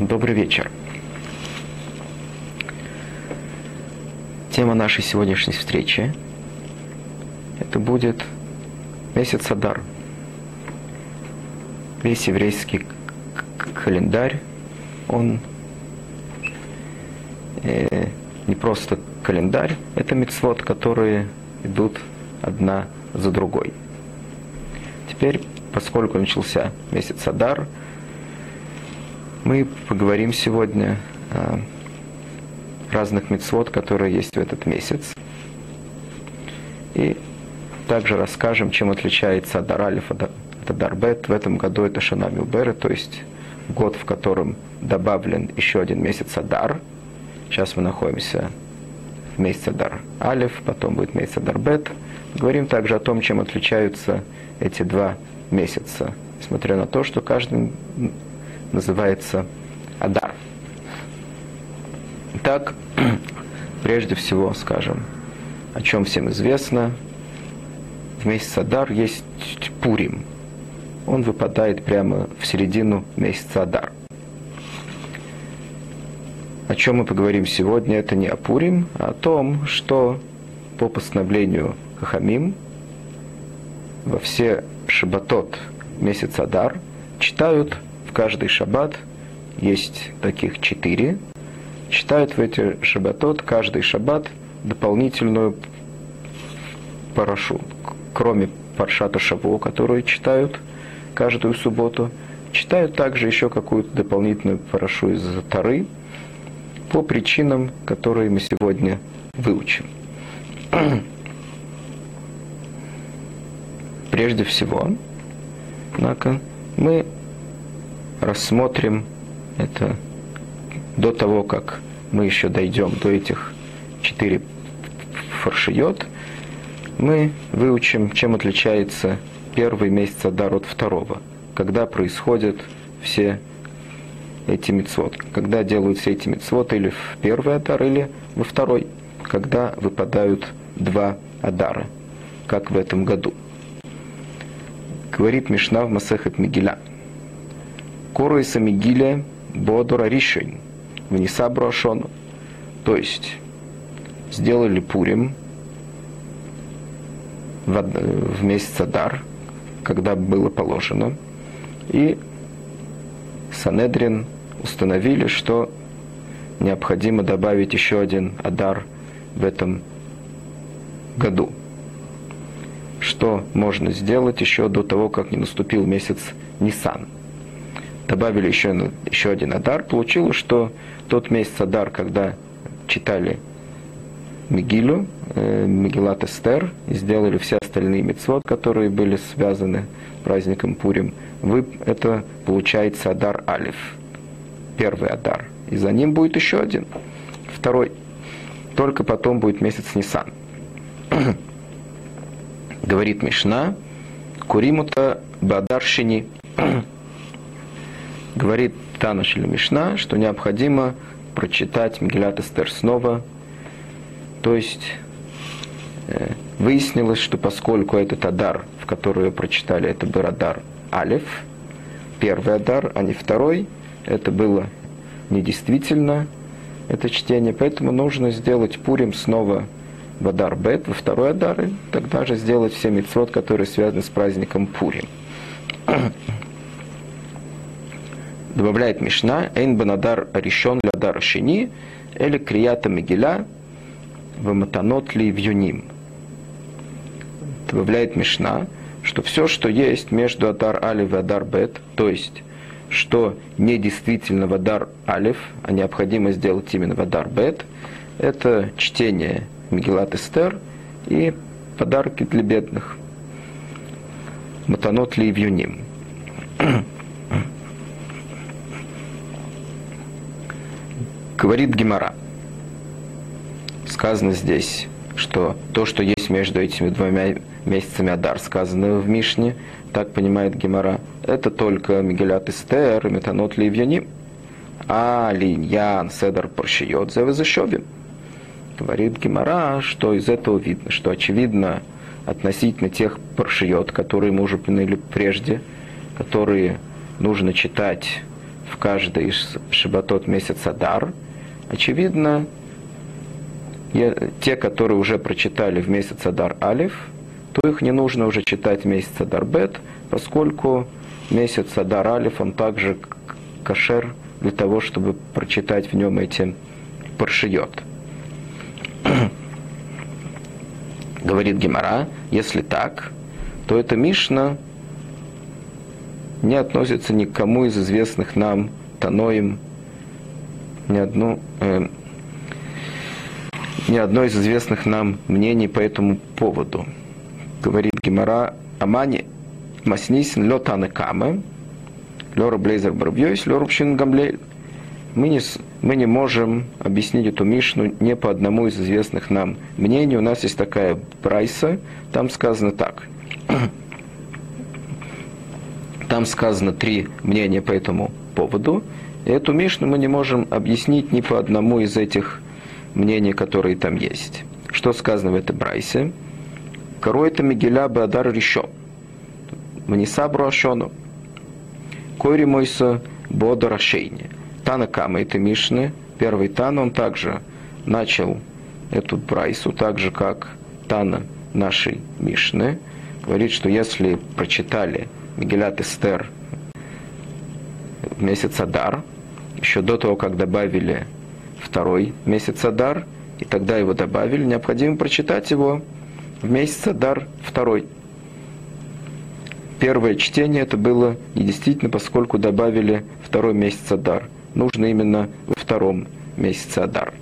Добрый вечер. Тема нашей сегодняшней встречи это будет месяц Адар. Весь еврейский календарь, он э, не просто календарь, это мецвод, которые идут одна за другой. Теперь, поскольку начался месяц Адар, мы поговорим сегодня о разных мецвод, которые есть в этот месяц. И также расскажем, чем отличается Адар Алиф от Адар Бет. В этом году это Шана Милбера, то есть год, в котором добавлен еще один месяц Адар. Сейчас мы находимся в месяце Адар Алиф, потом будет месяц Адар Бет. Говорим также о том, чем отличаются эти два месяца, несмотря на то, что каждый называется Адар. Итак, прежде всего скажем, о чем всем известно. В месяц Адар есть Пурим. Он выпадает прямо в середину месяца Адар. О чем мы поговорим сегодня, это не о Пурим, а о том, что по постановлению Хахамим во все шабатот месяца Адар читают каждый шаббат, есть таких четыре, читают в эти шаббатот каждый шаббат дополнительную парашу. Кроме паршата Шаву, которую читают каждую субботу, читают также еще какую-то дополнительную парашу из Тары по причинам, которые мы сегодня выучим. Прежде всего, однако, мы рассмотрим это до того, как мы еще дойдем до этих четыре фаршиот, мы выучим, чем отличается первый месяц Адар от второго, когда происходят все эти мецвод, когда делаются эти мецвод или в первый Адар, или во второй, когда выпадают два Адара, как в этом году. Говорит Мишна в Масехет Мигеля – Коруиса Мигиле Бодора Ришень, Вниса Брошону. То есть сделали Пурим в, в месяц Адар, когда было положено, и Санедрин установили, что необходимо добавить еще один Адар в этом году. Что можно сделать еще до того, как не наступил месяц Нисан – добавили еще, еще один Адар, получилось, что тот месяц Адар, когда читали Мигилю, э, Мигилат Эстер, и сделали все остальные мецвод, которые были связаны с праздником Пурим, вы, это получается Адар Алиф, первый Адар. И за ним будет еще один, второй. Только потом будет месяц Нисан. Говорит Мишна, Куримута Бадаршини Говорит Танаш или что необходимо прочитать Мегилат Эстер снова. То есть э, выяснилось, что поскольку этот Адар, в который прочитали, это был Адар Алиф, первый Адар, а не второй, это было недействительно, это чтение, поэтому нужно сделать Пурим снова в Адар Бет, во второй Адар, и тогда же сделать все митцвот, которые связаны с праздником Пурим. Добавляет Мишна, Эйн банадар решен лядар шини, или крията мегиля, ваматанот ли вюним. Добавляет Мишна, что все, что есть между Адар Алиф и Адар Бет, то есть, что не действительно в Адар Алиф, а необходимо сделать именно в Адар Бет, это чтение Мегилат Эстер и подарки для бедных. Матанот ли вюним. Говорит Гемора. Сказано здесь, что то, что есть между этими двумя месяцами Адар, сказано в Мишне, так понимает Гемора, это только Мигелят Эстер Метанот Ливьяним. А Линьян Седар Паршиот Зевезешовим. Говорит Гемора, что из этого видно, что очевидно относительно тех паршиот, которые мы уже упомянули прежде, которые нужно читать в каждый из шабатот месяца Дар, очевидно, те, которые уже прочитали в месяц Адар Алиф, то их не нужно уже читать в месяц Адар Бет, поскольку месяц Адар Алиф, он также кошер для того, чтобы прочитать в нем эти паршиот. Говорит Гемора, если так, то эта Мишна не относится ни к кому из известных нам Таноим, ни одну, э, ни одно из известных нам мнений по этому поводу. Говорит Гемора, Амани Маснисин лё таны камы, лё блейзер барбьёйс, лё рубщин гамлель. Мы не, мы не можем объяснить эту Мишну не по одному из известных нам мнений. У нас есть такая прайса, там сказано так. Там сказано три мнения по этому поводу. И эту Мишну мы не можем объяснить ни по одному из этих мнений, которые там есть. Что сказано в этой брайсе? Корой-то Мигеля Бадар Ришо. Маниса Бруашону. Кори Мойса Бода Рашейни. Тана Кама это Мишны. Первый Тан, он также начал эту брайсу, так же, как Тана нашей Мишны. Говорит, что если прочитали Мегилат Эстер в месяц Адар, еще до того, как добавили второй месяц Адар, и тогда его добавили, необходимо прочитать его в месяц Адар второй. Первое чтение это было недействительно, поскольку добавили второй месяц Адар. Нужно именно во втором месяце Адар.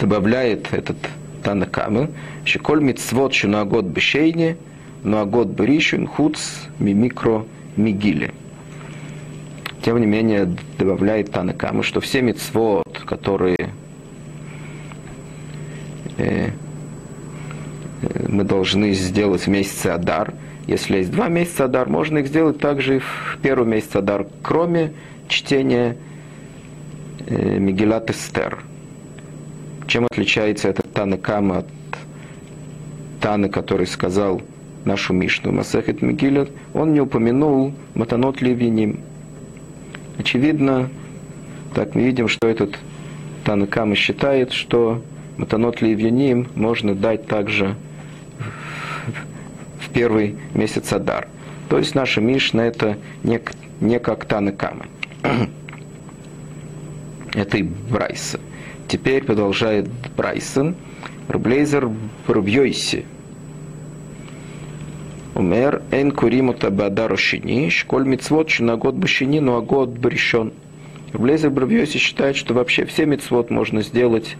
Добавляет этот Танакамы, Шиколь мицвот год бешейни, год беришин хуц мимикро мигили. Тем не менее, добавляет Танакамы, что все мицвод, которые э, мы должны сделать в месяце Адар, если есть два месяца Адар, можно их сделать также и в первый месяц Адар, кроме чтения э, Эстер. Чем отличается этот Танакама от Таны, который сказал нашу Мишну Масахет Мегилят, он не упомянул Матанот Левиним. Очевидно, так мы видим, что этот Танакама считает, что Матанот Левиним можно дать также в первый месяц Адар. То есть наша Мишна это не, не как Танакама. это и Брайса. Теперь продолжает Брайсон. Рублейзер Рубьёйси. Куримута бадару шини, школь мицвод на год башини, но а год брешен. Рублейзер Рубьёйси считает, что вообще все мицвод можно сделать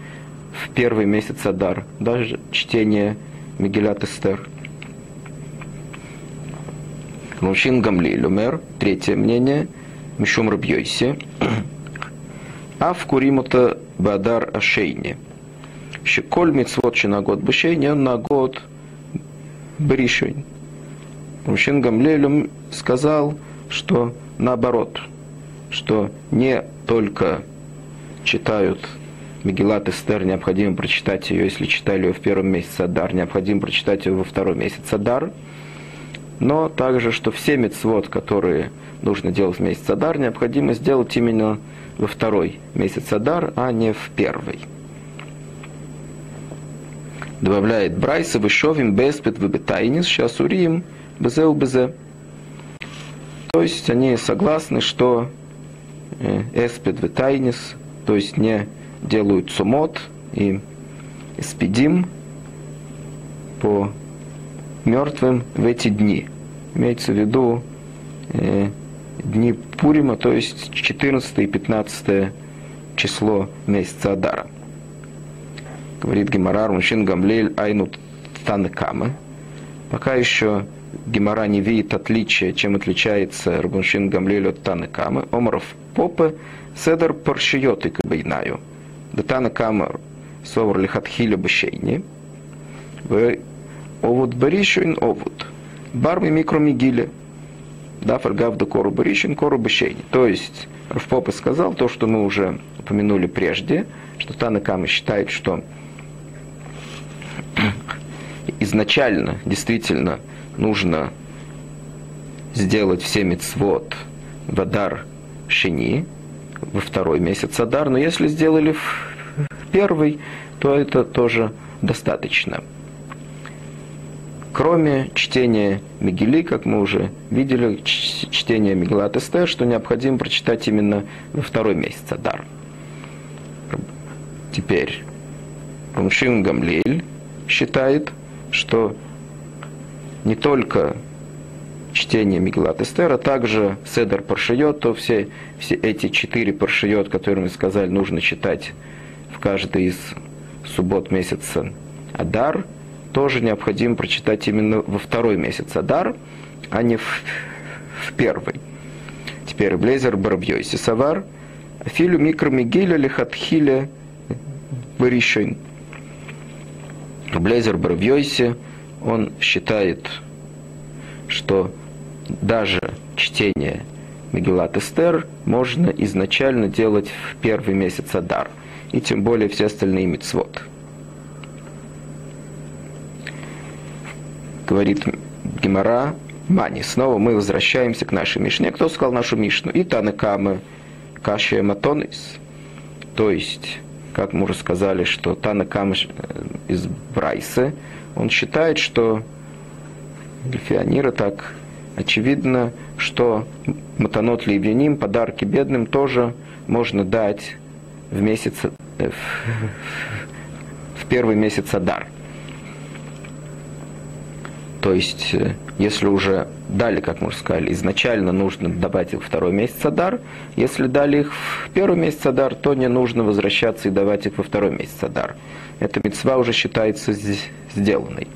в первый месяц Адар, даже чтение Мегилат Эстер. Мужчин Гамлиль умер, третье мнение, Мишум Рабьёйси. А в Куримута Бадар Ашейни. Щеколь мицвод на год бешейни, на год Бришень. Мужчин Гамлелем сказал, что наоборот, что не только читают Мегилат Эстер, необходимо прочитать ее, если читали ее в первом месяце Адар, необходимо прочитать ее во второй месяц Адар, но также, что все мецвод, которые нужно делать в месяц Адар, необходимо сделать именно во второй месяц Адар, а не в первый. Добавляет Брайса, Вышовим, Беспет, Выбетайнис, Шасурим, Безеу, Безе. То есть они согласны, что э, Эспет, Витайнис, то есть не делают сумот и спидим по мертвым в эти дни. Имеется в виду э, дни Пурима, то есть 14 и 15 число месяца Адара. Говорит Гемарар, мужчин Гамлель Айну Танекамы. Пока еще Гемара не видит отличия, чем отличается Рабуншин Гамлель от Танекамы. Омаров Попы Седер Паршиот и Кабайнаю. Да Танекамы Совар Лихатхиля Бешейни. Овод Баришин Овод. Барми Микромигиле да, фаргав да кору барищин, кору бешейни. То есть Равпопа сказал то, что мы уже упомянули прежде, что Танакама считает, что изначально действительно нужно сделать все мецвод в Адар Шини, во второй месяц Адар, но если сделали в первый, то это тоже достаточно. Кроме чтения Мигели, как мы уже видели, чтения Мегилат Эстер, что необходимо прочитать именно во второй месяц Адар. Теперь Рамшим Гамлель считает, что не только чтение Миглат Эстер, а также Седер Паршиот, то все, все эти четыре Паршиот, которые мы сказали, нужно читать в каждый из суббот месяца Адар, тоже необходимо прочитать именно во второй месяц Адар, а не в, в первый. Теперь Блезер Барбьойси Савар, Филю Микромигиля Лихатхиля Баришин. Блезер Барбьойси, он считает, что даже чтение Мегилат Эстер можно изначально делать в первый месяц Адар, и тем более все остальные мецвод. Говорит Гемора Мани. Снова мы возвращаемся к нашей Мишне. Кто сказал нашу Мишну? И Танакамы Кашия Матонис. То есть, как мы уже сказали, что Танакам из Брайсы, он считает, что Гельфионира так очевидно, что Матанот Ливьяним, подарки бедным тоже можно дать в месяц, э, в, в первый месяц Адар. То есть, э, если уже дали, как мы уже сказали, изначально нужно добавить их второй месяц Адар. Если дали их в первый месяц Адар, то не нужно возвращаться и давать их во второй месяц Адар. Эта мецва уже считается сделанной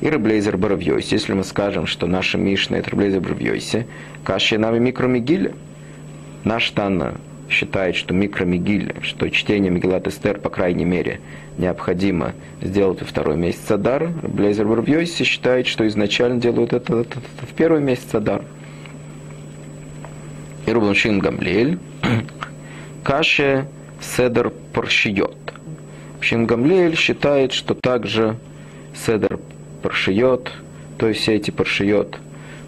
и Реблейзер Боровьёйсе. Если мы скажем, что наша Мишна это Реблейзер Боровьёйсе, Каши нами микромигиля. Наш Танна считает, что микромигиля, что чтение Мегилат Эстер, по крайней мере, необходимо сделать во второй месяц Адар. Блейзер Боровьёйсе считает, что изначально делают это, это, это в первый месяц Адар. И Рубланшин Гамлель, Каше Седер Паршиот. Гамлель считает, что также Седер паршиот, то есть все эти паршиот,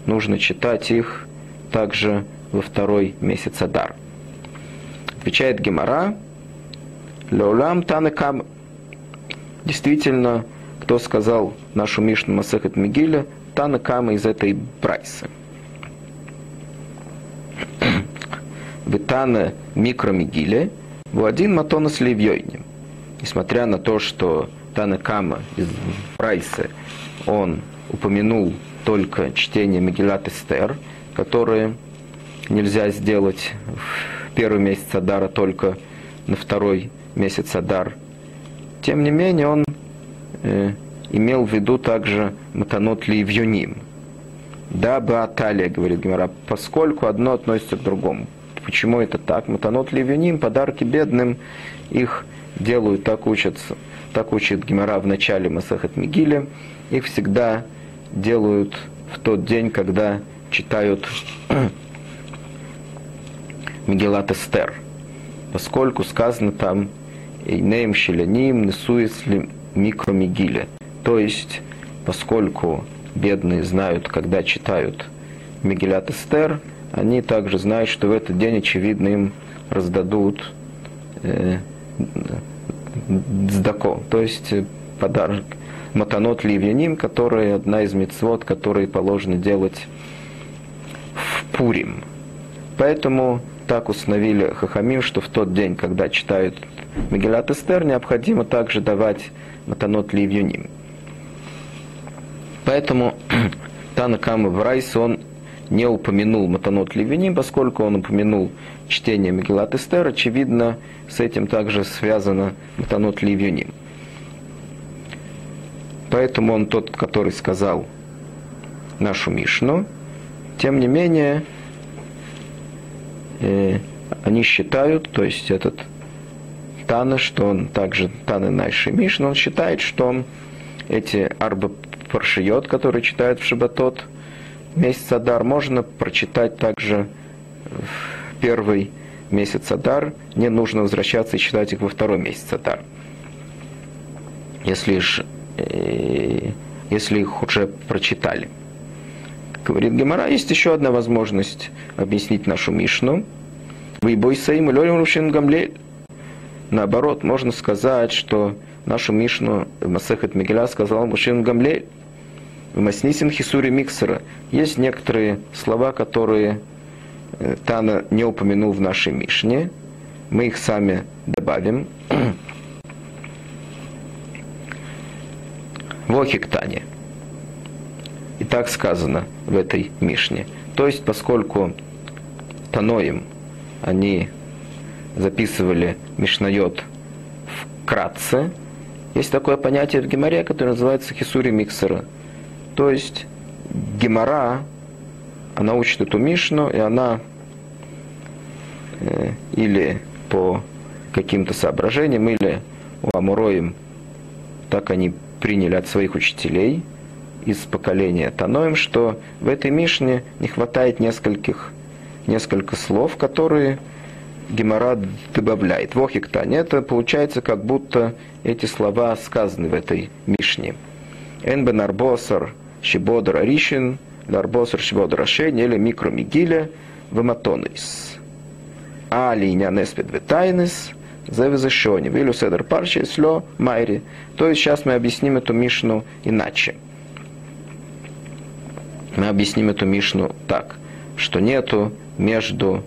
нужно читать их также во второй месяц Адар. Отвечает Гемара, Леолам Танекам. Действительно, кто сказал нашу Мишну Масехет Мигиля, Танекама из этой Брайсы. Витана микромигиле, в один матона с Левьойнем. Несмотря на то, что Танекама из Брайсы он упомянул только чтение Мегилат Эстер, которое нельзя сделать первый месяц Адара, только на второй месяц Адар. Тем не менее, он э, имел в виду также Матанот Ливьюним. Да, Бааталия, говорит Гимара, поскольку одно относится к другому. Почему это так? Матанот Ливьюним, подарки бедным, их делают, так учатся, так учит Гимара в начале Масахат Мигиля, их всегда делают в тот день, когда читают Мегелат Эстер, поскольку сказано там «Эйнеем щеляним несуесли микромигиле», то есть, поскольку бедные знают, когда читают Мегелат Эстер, они также знают, что в этот день, очевидно, им раздадут э, то есть подарок, матанот ливьяним, которая одна из мецвод, которые положено делать в Пурим. Поэтому так установили Хахамим, что в тот день, когда читают Мегилат Эстер, необходимо также давать матанот ливьяним. Поэтому Танакама в Райс, он не упомянул Матанот Ливиним, поскольку он упомянул чтение Мегилат Эстер, очевидно, с этим также связано Матанот Ливиним. Поэтому он тот, который сказал нашу Мишну. Тем не менее, э, они считают, то есть этот Тана, что он также Тана нашей Мишны, он считает, что эти арба паршиот, которые читают в Шабатот, месяц Адар, можно прочитать также в первый месяц Адар, не нужно возвращаться и читать их во второй месяц Адар. Если, ж, э, если их уже прочитали. Говорит Гемора, есть еще одна возможность объяснить нашу Мишну. Вы бойсаим и гамлель. Наоборот, можно сказать, что нашу Мишну Масехет Мигеля сказал Мушин Гамлель. В Маснисин Хисури Миксера есть некоторые слова, которые э, Тана не упомянул в нашей Мишне. Мы их сами добавим. Вохик Тане. Так сказано в этой Мишне. То есть, поскольку Таноим, они записывали Мишнайот вкратце, есть такое понятие в Геморе, которое называется хисури миксера. То есть Гемора, она учит эту Мишну, и она э, или по каким-то соображениям, или у Амуроим так они приняли от своих учителей из поколения Таноим, что в этой Мишне не хватает нескольких, несколько слов, которые Гемора добавляет. Вохиктань. Это получается, как будто эти слова сказаны в этой Мишне. Энбен арбосар щебодр аришин, ларбосар щебодр ашень, или микромигиля вематонис. А линя неспед ветайнес, завезешони. Вилю седер парчи сло майри. То есть сейчас мы объясним эту Мишну иначе. Мы объясним эту Мишну так, что нету между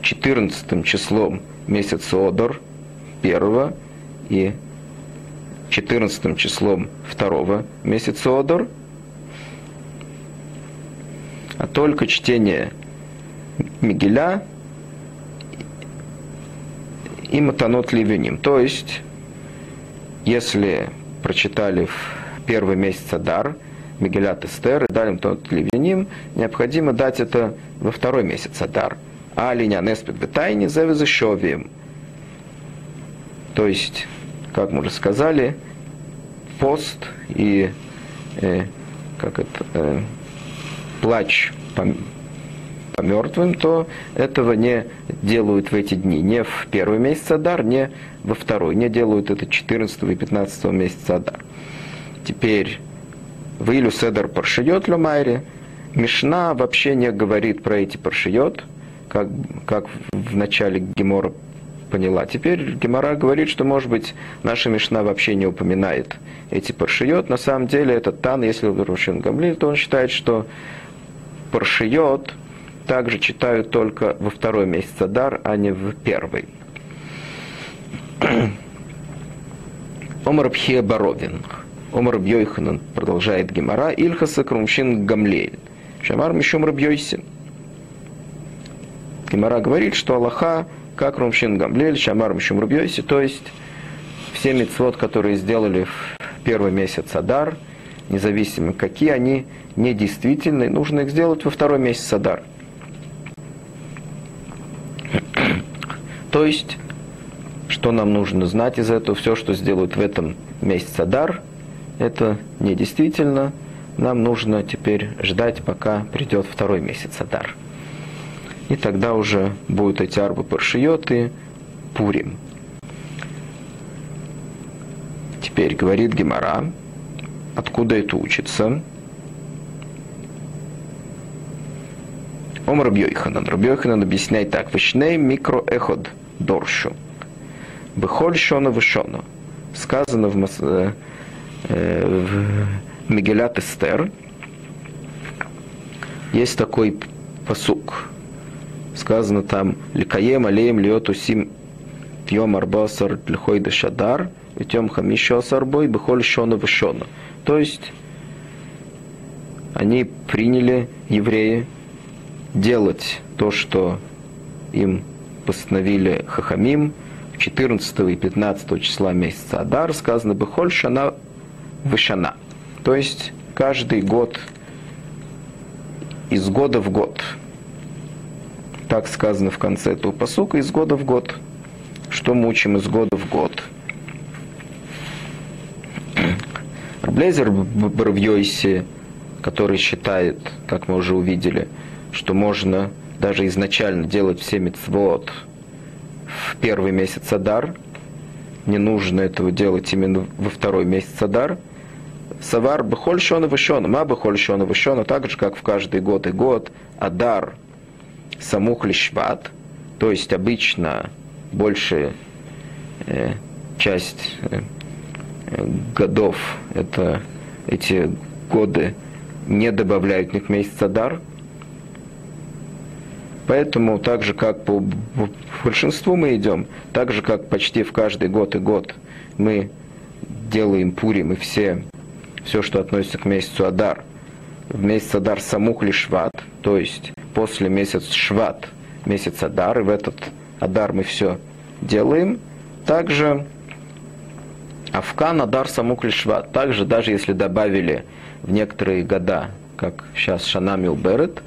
14 числом месяца Одор, первого, и 14 числом второго месяца Одор, а только чтение Мигеля и Матанот Ливеним. То есть, если прочитали в первый месяц Адар, Мигелят Эстер и дали Матанот Ливеним, необходимо дать это во второй месяц Адар – а линя неспит бетайни завезащовием. То есть, как мы уже сказали, пост и э, как это, э, плач по, по мертвым, то этого не делают в эти дни. Не в первый месяц Адар, не во второй. Не делают это 14 и 15 месяца Адар. Теперь в Илю Седер Паршиот Люмайре Мишна вообще не говорит про эти паршиот – как, как в начале Гемора поняла. Теперь Гемора говорит, что, может быть, наша Мишна вообще не упоминает эти паршиот. На самом деле, этот Тан, если Рушин Гамлиль, то он считает, что паршиот также читают только во второй месяц Адар, а не в первый. Омар Пхия Боровин. Омар Бьойханан продолжает Гемора. Ильхаса Крумшин Гамлель. Шамар Мишум Рабьойсин. Гимара говорит, что Аллаха, как Румшин Гамлель, Шамар Мшум Рубьёйси, то есть все мецвод, которые сделали в первый месяц Адар, независимо какие они недействительны, нужно их сделать во второй месяц Адар. То есть, что нам нужно знать из этого, все, что сделают в этом месяце Адар, это недействительно, нам нужно теперь ждать, пока придет второй месяц Адар и тогда уже будут эти арбы паршиот и пурим. Теперь говорит Гемара, откуда это учится. Ом Рабьёйханан. Рабьёйханан объясняет так. Вишней микро эход доршу. Бехоль шона вишона. Сказано в, э, в Мегелят Эстер. Есть такой посук сказано там «Ликаем алеем льет усим тьем арбасар льхой дешадар, тем хамишо сарбой бехоль шона вешона». То есть они приняли евреи делать то, что им постановили Хахамим 14 и 15 числа месяца Адар, сказано Бехоль Шана Вышана. То есть каждый год из года в год – так сказано в конце этого посука, из года в год. Что мы учим из года в год? Блезер Бравьойси, который считает, как мы уже увидели, что можно даже изначально делать все мецвод в первый месяц Адар, не нужно этого делать именно во второй месяц Адар, Савар Бехоль Шона Вышона, Ма Бехоль Шона Вышона, так же, как в каждый год и год, Адар Самух Лишват, то есть обычно большая э, часть э, годов, это эти годы не добавляют них месяц Адар, Поэтому так же, как по большинству мы идем, так же, как почти в каждый год и год мы делаем пурим и все, все, что относится к месяцу Адар, в месяц Адар самух ли Шват, то есть после месяца Шват, месяц Адар, и в этот Адар мы все делаем. Также Афкан Адар самух ли Шват, также даже если добавили в некоторые года, как сейчас Шанамил Берет,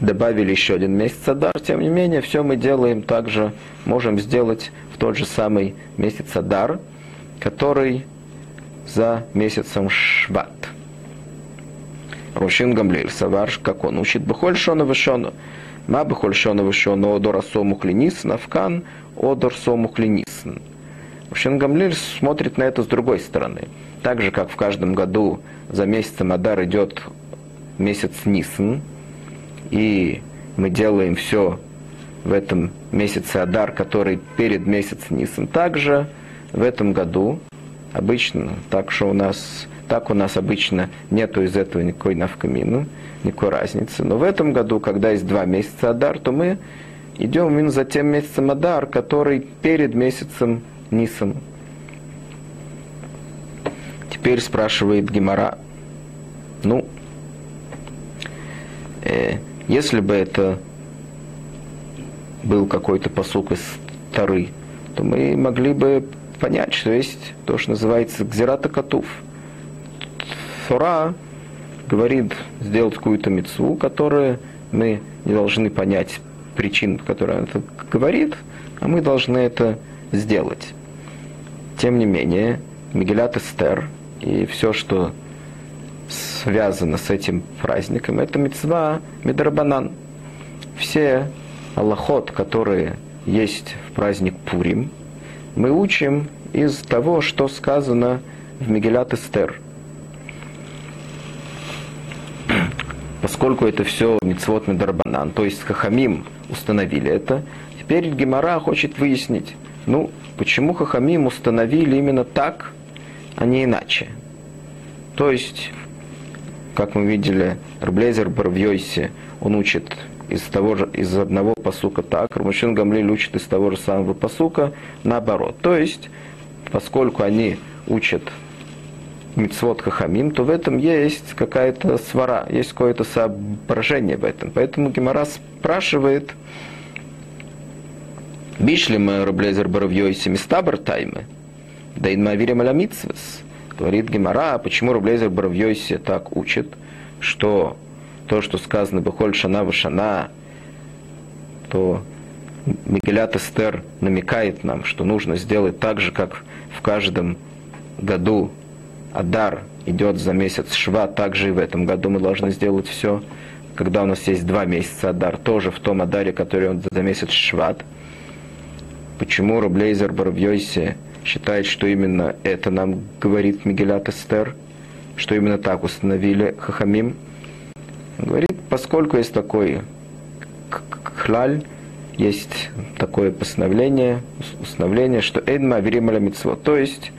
добавили еще один месяц Адар, тем не менее, все мы делаем также, можем сделать в тот же самый месяц Адар, который за месяцем Шват. Рушин Гамлель Савар, как он учит, Бахоль Шона Вишона, Ма Бахоль Шона Вишона, Одор Асому Клинис, Навкан, Одор Сому Клинис. Рушин Гамлель смотрит на это с другой стороны. Так же, как в каждом году за месяцем Адар идет месяц Нисн, и мы делаем все в этом месяце Адар, который перед месяцем Нисан. Также в этом году обычно, так что у нас, так у нас обычно нету из этого никакой навкамины, никакой разницы. Но в этом году, когда есть два месяца Адар, то мы идем именно за тем месяцем Адар, который перед месяцем Нисан. Теперь спрашивает Гимара, ну, э, если бы это был какой-то посук из Тары, то мы могли бы понять, что есть то, что называется Гзирата Катув. Тора говорит сделать какую-то мецву, которую мы не должны понять причин, по которой она говорит, а мы должны это сделать. Тем не менее, Мигелят Эстер и все, что связано с этим праздником, это мецва Медрабанан. Все аллахот, которые есть в праздник Пурим, мы учим из того, что сказано в Мегилат Эстер. Поскольку это все мицвод Медрабанан, то есть Хахамим установили это, теперь Гемора хочет выяснить, ну, почему Хахамим установили именно так, а не иначе. То есть как мы видели, Рблезер Барвьойси, он учит из того же, из одного посука так, Рамушин Гамлиль учит из того же самого посука наоборот. То есть, поскольку они учат мицвод хахамим, то в этом есть какая-то свара, есть какое-то соображение в этом. Поэтому Гемора спрашивает, Бишли мы Рублезер Баравьойси Мистабр Таймы, да инмавирим аля. Говорит Гемара, почему Рублезер Боровьёйси так учит, что то, что сказано Бехоль Шана Вашана, то Мигелят Эстер намекает нам, что нужно сделать так же, как в каждом году Адар идет за месяц Шва, так же и в этом году мы должны сделать все, когда у нас есть два месяца Адар, тоже в том Адаре, который он за месяц Шват. Почему Рублейзер Боровьёйси считает, что именно это нам говорит Мигелят Эстер, что именно так установили Хахамим. Говорит, поскольку есть такой хлаль, есть такое постановление, установление, что Эдма Верималя Мицво, то есть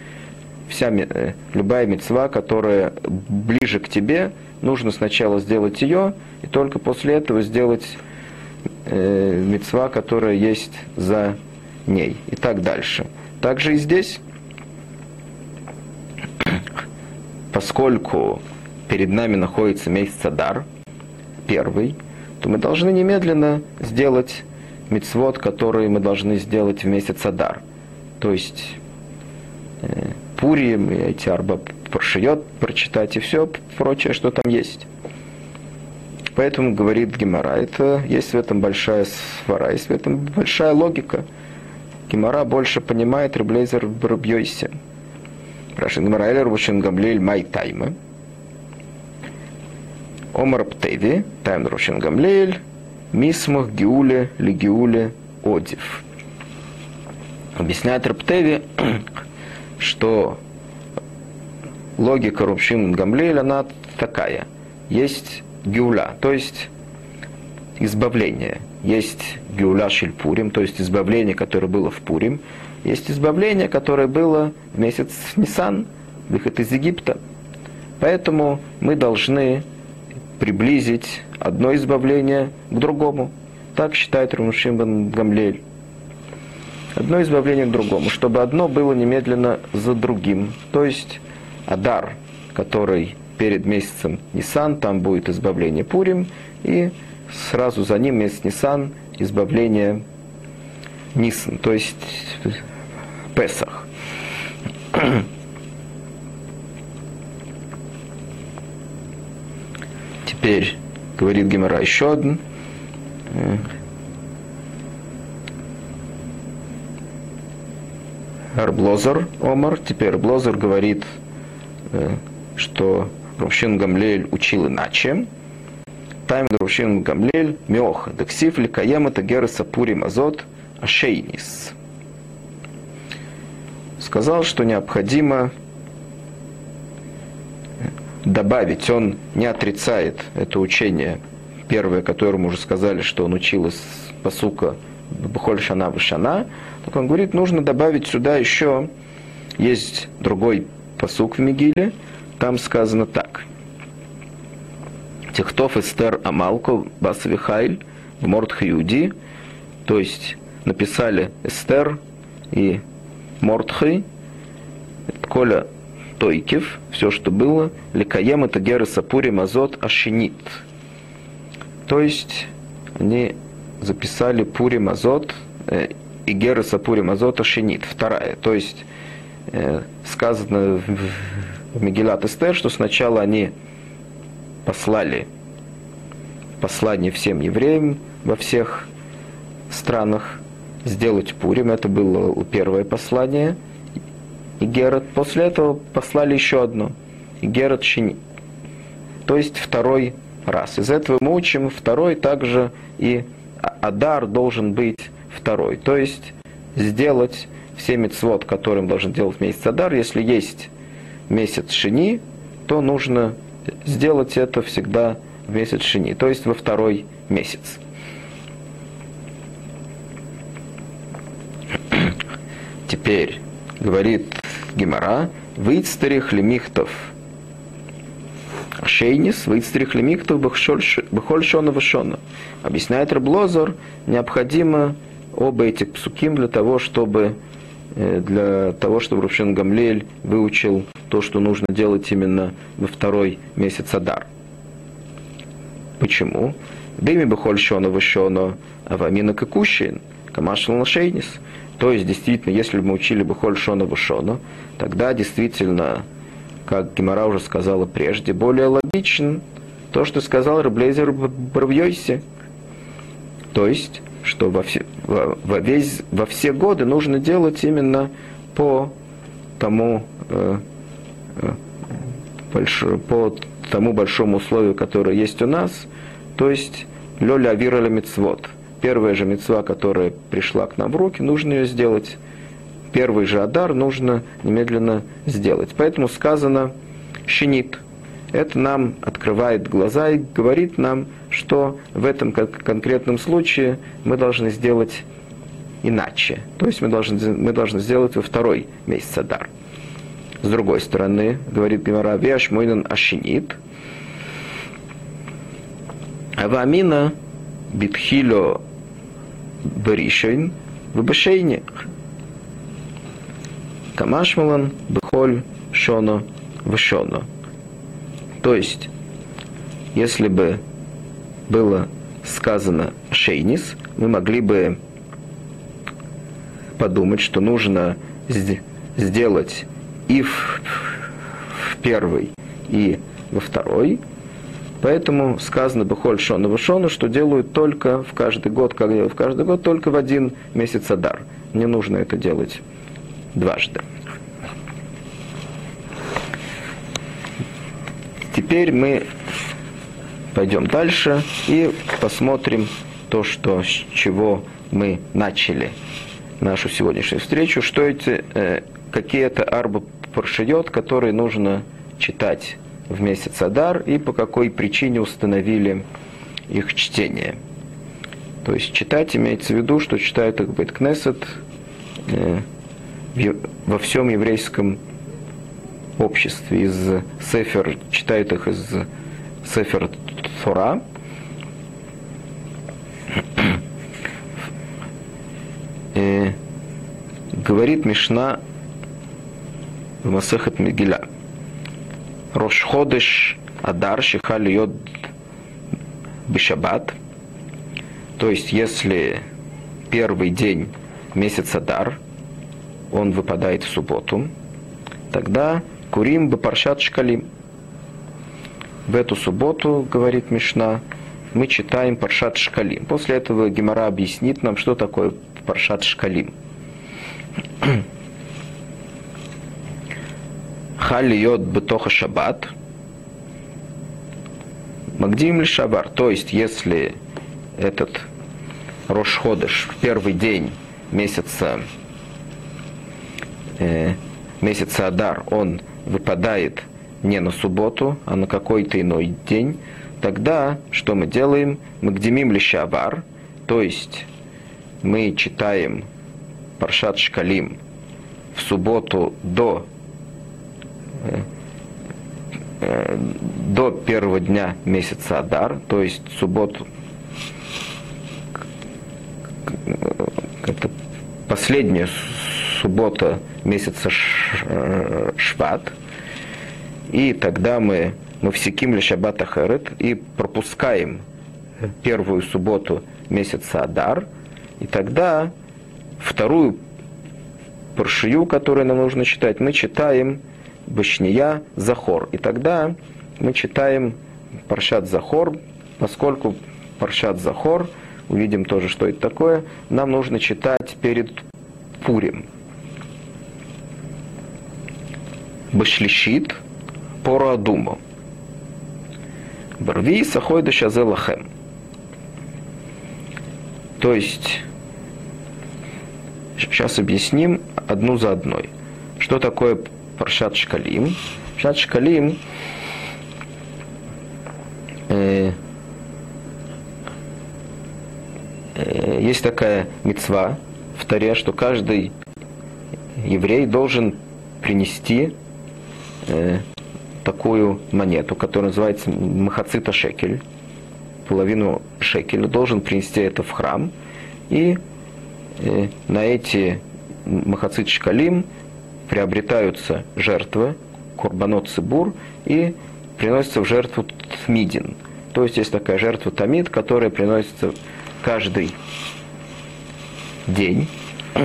вся, э, любая мецва, которая ближе к тебе, нужно сначала сделать ее, и только после этого сделать э, мецва, которая есть за ней, и так дальше. Также и здесь, поскольку перед нами находится месяц Адар, первый, то мы должны немедленно сделать мицвод, который мы должны сделать в месяц Адар. То есть э, Пурим, и эти арба прошиет, прочитать и все прочее, что там есть. Поэтому говорит Гемора, это есть в этом большая свара, есть в этом большая логика – Гимара больше понимает Реблейзер в Рубьёйсе. Рашин Элер Вушин Гамлель Май Тайма. Омар Птеви, Тайм Рушин Гамлель, Мисмах Гиуле Легиуле Одив. Объясняет Раптеви, что логика Рубшин Гамлель, она такая. Есть гюля, то есть избавление. Есть гюля шельпурим, то есть избавление, которое было в Пурим. Есть избавление, которое было в месяц Нисан, выход из Египта. Поэтому мы должны приблизить одно избавление к другому. Так считает Румшим бен Гамлель. Одно избавление к другому, чтобы одно было немедленно за другим. То есть Адар, который перед месяцем Нисан, там будет избавление Пурим, и сразу за ним месяц Нисан, избавление Нисан, то есть Песах. Теперь говорит Гемора еще один. Арблозер Омар. Теперь Блозер говорит, э, что Рушин Гамлель учил иначе. Тайм Рушин Гамлель Меоха. Дексив Ликаема Тагереса Пури Мазот Ашейнис. Сказал, что необходимо добавить, он не отрицает это учение, первое, которому уже сказали, что он учил из посука Бухоль Шана Вышана, так он говорит, нужно добавить сюда еще, есть другой посук в Мигиле, там сказано так. Техтов Эстер Амалко Басвихайль в Мортхаюди, то есть написали Эстер и Мортхай, Коля Тойкев, все, что было, Ликаем это Гера Сапури Мазот Ашинит. То есть они записали Пури Мазот э, и Гера Сапури Мазот Ашинит, вторая. То есть э, сказано в, в Мегилат Эстер, что сначала они послали послание всем евреям во всех странах сделать Пурим. Это было первое послание. И Герат. После этого послали еще одно. И Герат Шини. То есть второй раз. Из этого мы учим второй также и Адар должен быть второй. То есть сделать все мецвод, которым должен делать месяц Адар. Если есть месяц Шини, то нужно сделать это всегда в месяц Шини, то есть во второй месяц. Теперь говорит Гемора, выцтерих лемихтов шейнис, выцтерих лемихтов бахоль шона вышона. Объясняет Раблозор, необходимо оба этих псуким для того, чтобы э, для того, чтобы Рушен Гамлель выучил то, что нужно делать именно во второй месяц Адар. Почему? Дыми бахоль шона вышона, авамина какущин, камашал нашейнис. То есть, действительно, если бы мы учили бы Холь Шона Вушона, тогда действительно, как Гимара уже сказала прежде, более логичен то, что сказал Раблейзер Бравьойси. То есть, что во все, во, во, весь, во все годы нужно делать именно по тому, э, э, больш, по тому большому условию, которое есть у нас, то есть лёля авира мицвод – первая же мецва, которая пришла к нам в руки, нужно ее сделать. Первый же адар нужно немедленно сделать. Поэтому сказано «щенит». Это нам открывает глаза и говорит нам, что в этом конкретном случае мы должны сделать иначе. То есть мы должны, мы должны сделать во второй месяц Адар. С другой стороны, говорит Гимара, Виаш Мойнан Ашинит, Авамина Битхило Беришейн в Бешейне. Камашмалан Бехоль Шоно Вешоно. То есть, если бы было сказано Шейнис, мы могли бы подумать, что нужно сделать и в, в первый, и во второй, Поэтому сказано Бехоль Шона Вышона, что делают только в каждый год, как в каждый год, только в один месяц Адар. Не нужно это делать дважды. Теперь мы пойдем дальше и посмотрим то, что, с чего мы начали нашу сегодняшнюю встречу, что эти, э, какие это арба паршиот, которые нужно читать в месяц Адар и по какой причине установили их чтение. То есть читать имеется в виду, что читают их Бейт-Кнесет э, во всем еврейском обществе. Из Сефер, читают их из Сефер Тора. И говорит Мишна в Масехет Мегиля. Рошходыш Адар Шихаль Йод Бишабат. То есть, если первый день месяца Дар, он выпадает в субботу, тогда Курим Бапаршат Шкалим. В эту субботу, говорит Мишна, мы читаем Паршат Шкалим. После этого Гемора объяснит нам, что такое Паршат Шкалим. Халиот бетоха шаббат. Магдим ли шабар. То есть, если этот Рошходыш в первый день месяца, э, месяца Адар, он выпадает не на субботу, а на какой-то иной день, тогда что мы делаем? Мы гдемим лишавар, то есть мы читаем Паршат Шкалим в субботу до до первого дня месяца Адар, то есть субботу, это последняя суббота месяца э, Шват, и тогда мы мы всеким ли Шаббат Ахерет и пропускаем первую субботу месяца Адар, и тогда вторую паршию, которую нам нужно читать, мы читаем Башния Захор. И тогда мы читаем Паршат Захор, поскольку Паршат Захор, увидим тоже, что это такое, нам нужно читать перед Пурим. Башлишит Пора Адума. Барви Сахойда Шазелахем. То есть, сейчас объясним одну за одной. Что такое Паршат Шкалим. Паршат Шкалим э, э, есть такая мецва в Таре, что каждый еврей должен принести э, такую монету, которая называется махацита шекель, половину шекеля, должен принести это в храм, и э, на эти махацит шкалим приобретаются жертвы, курбанот цибур, и приносится в жертву тмидин. То есть есть такая жертва тамид, которая приносится каждый день.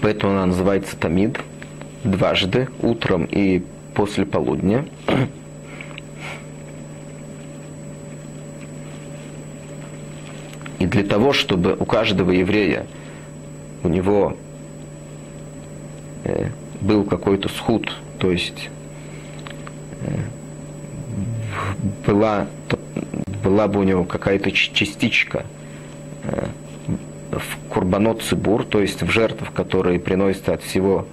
Поэтому она называется тамид дважды, утром и после полудня. И для того, чтобы у каждого еврея у него был какой-то схуд, то есть э, была, была бы у него какая-то частичка э, в курбанот цибур, то есть в жертвах, которые приносятся от всего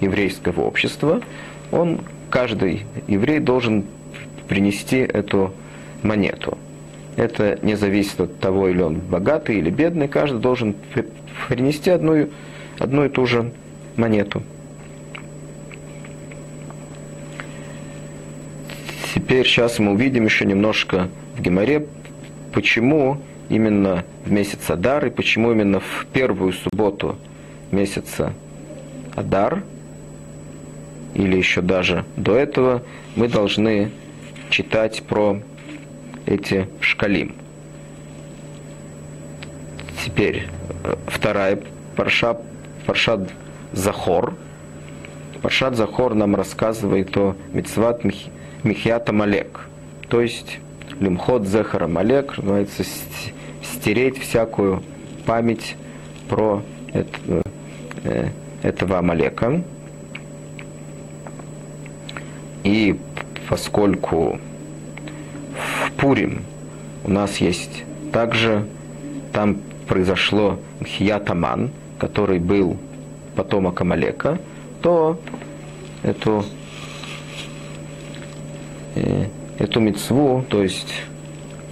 еврейского общества, он, каждый еврей должен принести эту монету. Это не зависит от того, или он богатый или бедный, каждый должен принести одну, одну и ту же монету. Теперь сейчас мы увидим еще немножко в Геморе, почему именно в месяц Адар и почему именно в первую субботу месяца Адар, или еще даже до этого, мы должны читать про эти шкалим. Теперь э, вторая парша, парша Захор. Паршат Захор нам рассказывает о Мицват Михьята Малек. То есть Лимхот Зехара Малек, называется стереть всякую память про это, э, этого Амалека. И поскольку в Пурим у нас есть также, там произошло Мхиятаман, который был потомок Амалека, то эту э, эту мецву, то есть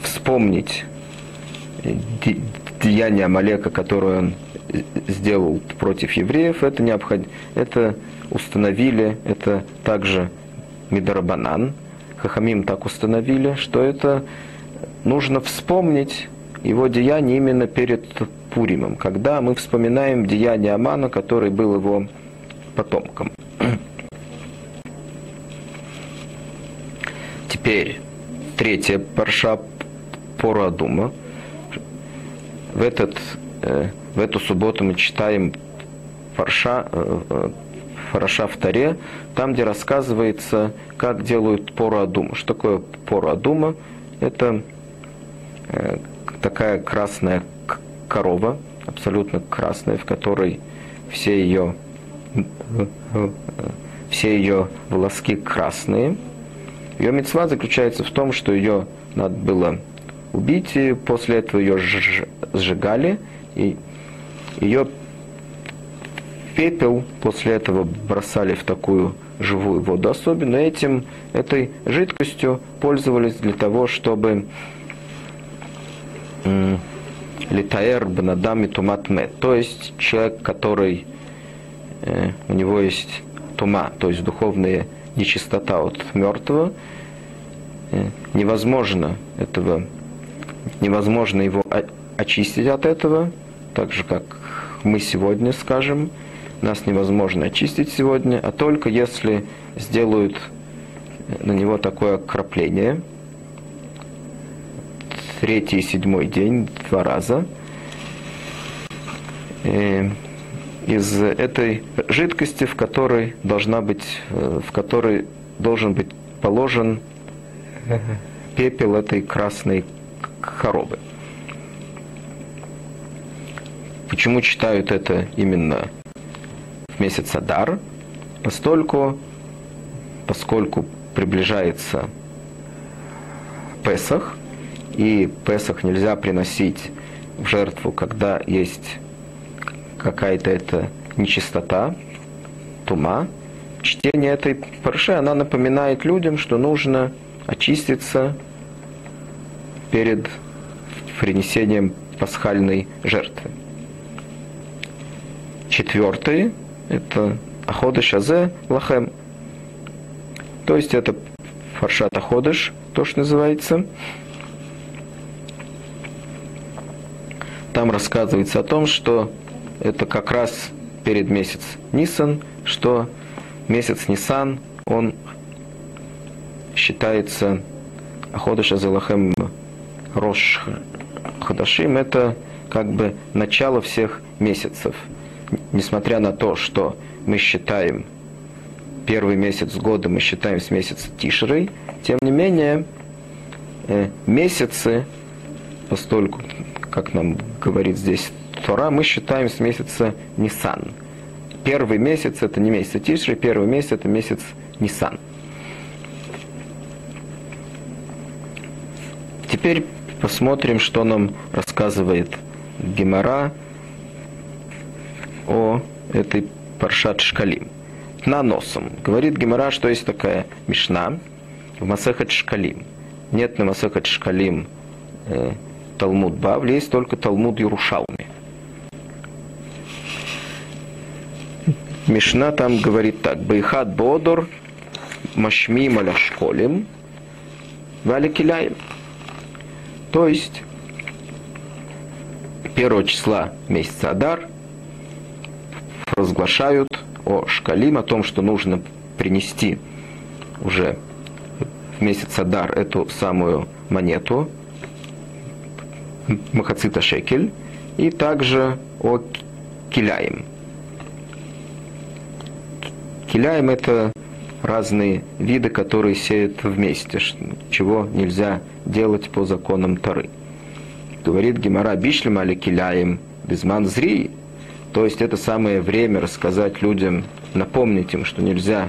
вспомнить деяние Амалека, которое он сделал против евреев, это необходимо, это установили, это также Мидарабанан, Хахамим так установили, что это нужно вспомнить его деяние именно перед Пуримом, когда мы вспоминаем деяние Амана, который был его потомком. Теперь третья парша Порадума. В, этот, э, в эту субботу мы читаем парша, э, парша в Таре, там, где рассказывается, как делают Порадума. Что такое Порадума? Это э, такая красная корова, абсолютно красная, в которой все ее, все ее волоски красные. Ее мецва заключается в том, что ее надо было убить, и после этого ее сжигали, и ее пепел после этого бросали в такую живую воду. Особенно этим, этой жидкостью пользовались для того, чтобы литаэр бнадам и тумат мет, то есть человек, который э, у него есть тума, то есть духовная нечистота от мертвого, э, невозможно этого, невозможно его очистить от этого, так же как мы сегодня скажем, нас невозможно очистить сегодня, а только если сделают на него такое окропление – третий и седьмой день, два раза. И из этой жидкости, в которой должна быть, э, в которой должен быть положен пепел этой красной коробы. Почему читают это именно в месяц Адар? Постольку, поскольку приближается Песах, и Песах нельзя приносить в жертву, когда есть какая-то эта нечистота, тума. Чтение этой парши, она напоминает людям, что нужно очиститься перед принесением пасхальной жертвы. Четвертый – это Аходыш Азе Лахем. То есть это фаршат Аходыш, то, что называется – там рассказывается о том, что это как раз перед месяц Нисан, что месяц Нисан, он считается Ходыша Залахем Рош Хадашим, это как бы начало всех месяцев. Несмотря на то, что мы считаем первый месяц года, мы считаем с месяца Тишрой, тем не менее, э, месяцы, постольку как нам говорит здесь Тора, мы считаем с месяца Нисан. Первый месяц это не месяц Тишри, первый месяц это месяц Нисан. Теперь посмотрим, что нам рассказывает Гемора о этой Паршат Шкалим. На носом. Говорит Гемора, что есть такая Мишна в Масехат Шкалим. Нет на Масехат Шкалим э, Талмуд Бавли, есть только Талмуд Ярушалми. Мишна там говорит так. Байхат Бодор, Машми Маляшколим, Валикиляем. То есть, первого числа месяца Адар разглашают о Шкалим, о том, что нужно принести уже в месяц Адар эту самую монету, Махацита Шекель и также о Киляем. Киляем это разные виды, которые сеют вместе, чего нельзя делать по законам Тары. Говорит Гемора Бишлем али Киляем Безман Зри, то есть это самое время рассказать людям, напомнить им, что нельзя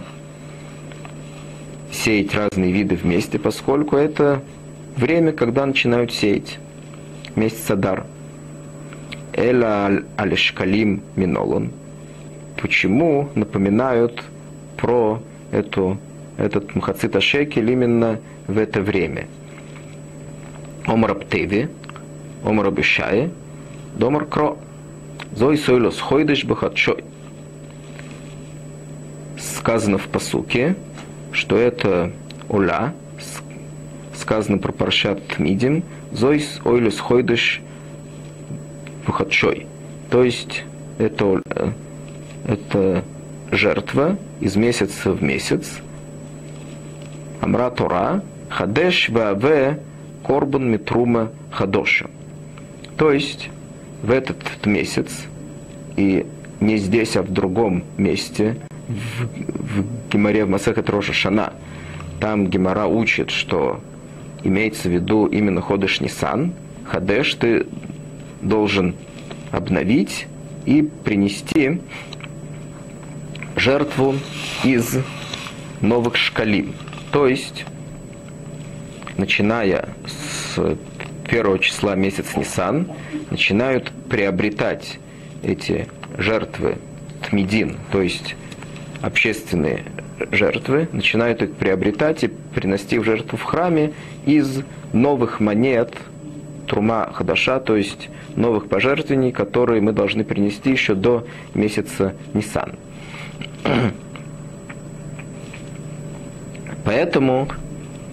сеять разные виды вместе, поскольку это время, когда начинают сеять месяц Адар. Эла аль-шкалим минолон. Почему напоминают про эту этот Мхацита Шекель именно в это время. Омар Аптеви, Омар Абишае, Домар Кро, Зой Сойлос Хойдыш Бахатшой. Сказано в посуке, что это Уля, сказано про Паршат Мидим, Зойс Ойлес Хойдыш Бахатшой. То есть это, это жертва из месяца в месяц. Амра Тора, Хадеш Ваве Корбан Митрума Хадоша. То есть в этот месяц, и не здесь, а в другом месте, в, в Гимаре в Масахат Роша Шана, там Гимара учит, что имеется в виду именно Ходыш Нисан, Хадеш ты должен обновить и принести жертву из новых шкалим. То есть, начиная с первого числа месяц Нисан, начинают приобретать эти жертвы тмидин, то есть общественные жертвы, начинают их приобретать и приносить в жертву в храме из новых монет Трума Хадаша, то есть новых пожертвований, которые мы должны принести еще до месяца Нисан. Поэтому,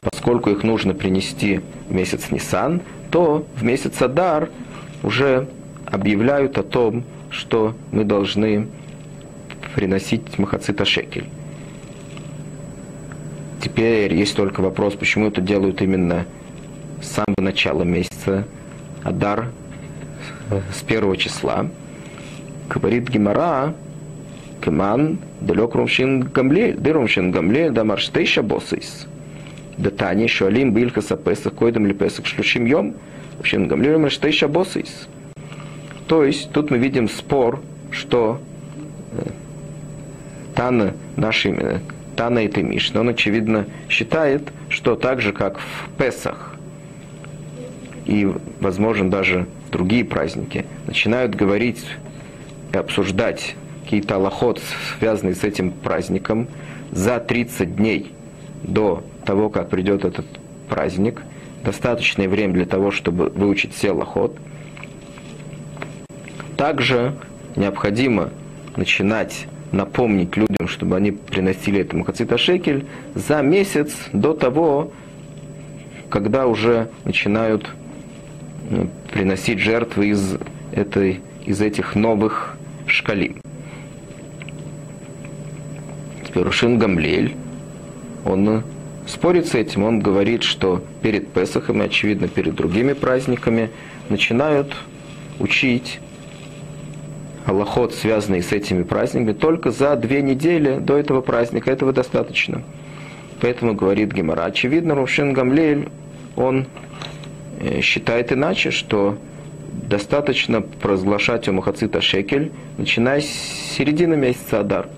поскольку их нужно принести в месяц Нисан, то в месяц Адар уже объявляют о том, что мы должны приносить Махацита Шекель. Теперь есть только вопрос, почему это делают именно с самого начала месяца Адар, с первого числа. Говорит Гимара, Кеман, далек Румшин Гамлель, да Румшин Гамлель, да Марштейша Босейс. Да Тани, Шуалим, Бильха Сапесах, Койдам Лепесах, Шлюшим Йом, Румшин Гамлель, Марштейша Босейс. То есть тут мы видим спор, что э, Тана нашей, э, Тана этой Мишны, он, очевидно, считает, что так же, как в Песах и, возможно, даже другие праздники, начинают говорить и обсуждать какие-то аллахот, связанные с этим праздником, за 30 дней до того, как придет этот праздник, достаточное время для того, чтобы выучить все аллахот. Также необходимо начинать напомнить людям, чтобы они приносили этому хацита шекель за месяц до того, когда уже начинают э, приносить жертвы из, этой, из этих новых шкалим. Рушин Гамлель, он спорит с этим, он говорит, что перед Песахом и, очевидно, перед другими праздниками начинают учить Аллахот, связанный с этими праздниками, только за две недели до этого праздника. Этого достаточно. Поэтому говорит Гемора. Очевидно, Рушин Гамлель, он э, считает иначе, что достаточно провозглашать о Махацита Шекель, начиная с середины месяца Адар.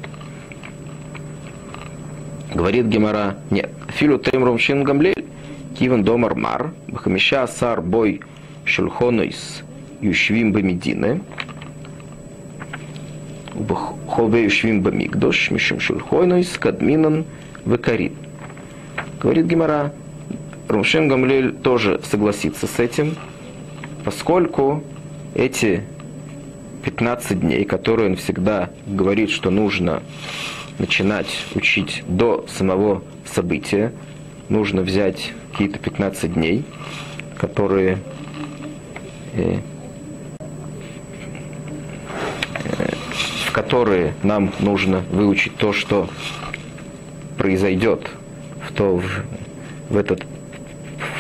Говорит Гемора, нет. Филу Теймром Шин Гамлель, Киван Домар Мар, Бахамиша Сар Бой Шульхонойс Юшвим Бамедины, Хове Юшвим Бамигдош, Мишим Шульхонойс, Кадминан Векарин. Говорит Гемора, Румшин Гамлель тоже согласится с этим, поскольку эти 15 дней, которые он всегда говорит, что нужно начинать учить до самого события, нужно взять какие-то 15 дней, которые в которые нам нужно выучить то, что произойдет в, то, в, в этот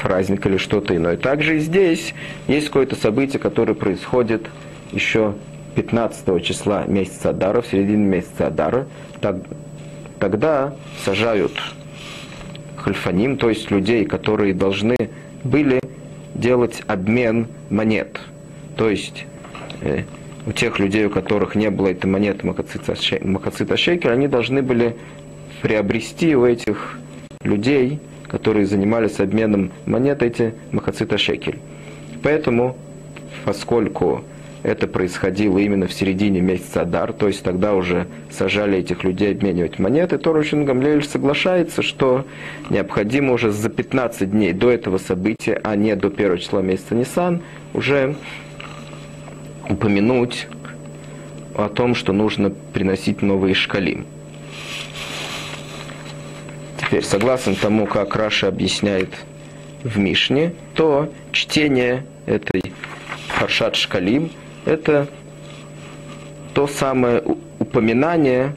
праздник или что-то иное. Также и здесь есть какое-то событие, которое происходит еще 15 числа месяца Адара, в середине месяца Адара, так, тогда сажают хальфаним, то есть людей, которые должны были делать обмен монет. То есть э, у тех людей, у которых не было этой монеты Махацита Шекер, они должны были приобрести у этих людей, которые занимались обменом монет, эти Махацита Шекель. Поэтому, поскольку это происходило именно в середине месяца Адар, то есть тогда уже сажали этих людей обменивать монеты, то Рушин Гамлель соглашается, что необходимо уже за 15 дней до этого события, а не до первого числа месяца Нисан, уже упомянуть о том, что нужно приносить новые шкалим. Теперь, согласно тому, как Раша объясняет в Мишне, то чтение этой Паршат Шкалим – это то самое упоминание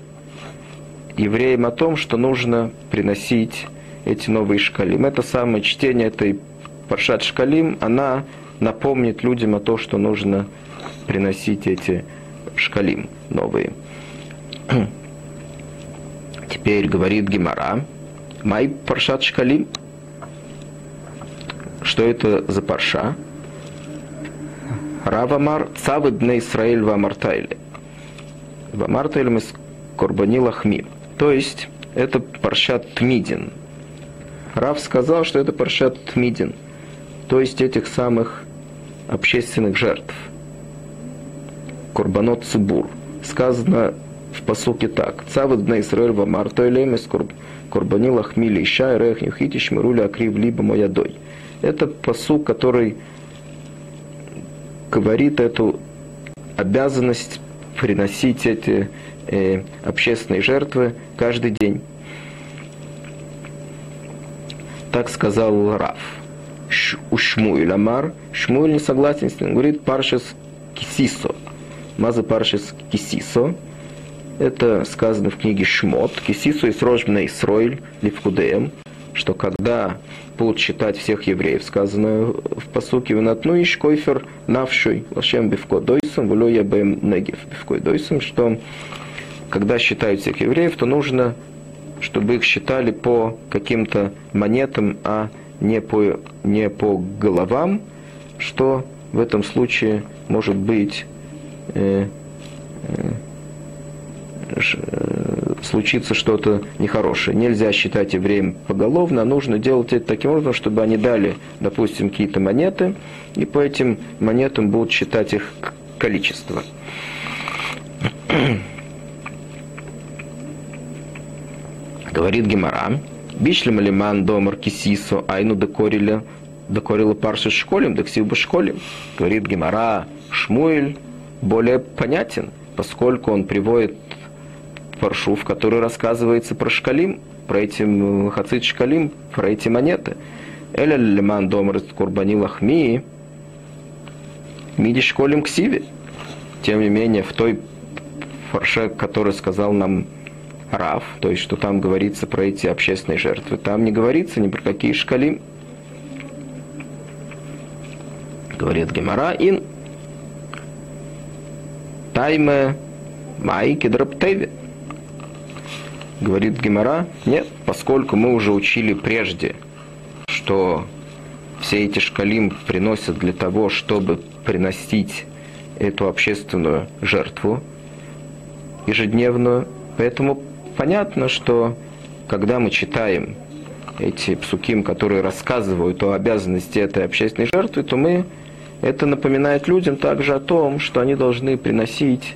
евреям о том, что нужно приносить эти новые шкалим. Это самое чтение этой Паршат Шкалим, она напомнит людям о том, что нужно приносить эти шкалим новые. Теперь говорит Гемара, Май Паршат Шкалим. Что это за парша? Равамар Цавы Дне Исраиль Вамартайле. Вамартайле мы Корбанила Хми. То есть, это паршат Тмидин. Рав сказал, что это паршат Тмидин. То есть, этих самых общественных жертв. Корбанот Цибур. Сказано в посуке так. Цавы Дне Исраиль Вамартайле мы Корбанила Хмили Ища Рех Нюхитиш Мируля Акрив Либо Моядой. Это посук, который говорит эту обязанность приносить эти э, общественные жертвы каждый день. Так сказал Раф. У Шмуэль Амар. Шмуэль не согласен с ним. Говорит Паршис Кисисо. Маза Паршис Кисисо. Это сказано в книге Шмот. Кисисо и срожбна Исроиль Ливкудеем. Что когда будут считать всех евреев, сказано в посуке «Венатну иш койфер навшой лашем бивко дойсом, вло я бэм негев бивко дойсом», что когда считают всех евреев, то нужно, чтобы их считали по каким-то монетам, а не по, не по головам, что в этом случае может быть случится что-то нехорошее. Нельзя считать евреям поголовно, а нужно делать это таким образом, чтобы они дали, допустим, какие-то монеты, и по этим монетам будут считать их количество. Говорит Гемара, Бишлем алиман домар кисисо айну декорили декорила парши школем, дексив бы школем. Говорит Гемара, Шмуэль более понятен, поскольку он приводит паршу, в которой рассказывается про шкалим, про эти хацит шкалим, про эти монеты. Эля лиман домар курбани лахми, миди школим ксиви. Тем не менее, в той фарше, который сказал нам Рав, то есть, что там говорится про эти общественные жертвы, там не говорится ни про какие шкалим. Говорит Гемара, ин тайме май кедраптеви. Говорит Гемора, нет, поскольку мы уже учили прежде, что все эти шкалим приносят для того, чтобы приносить эту общественную жертву ежедневную. Поэтому понятно, что когда мы читаем эти псуким, которые рассказывают о обязанности этой общественной жертвы, то мы это напоминает людям также о том, что они должны приносить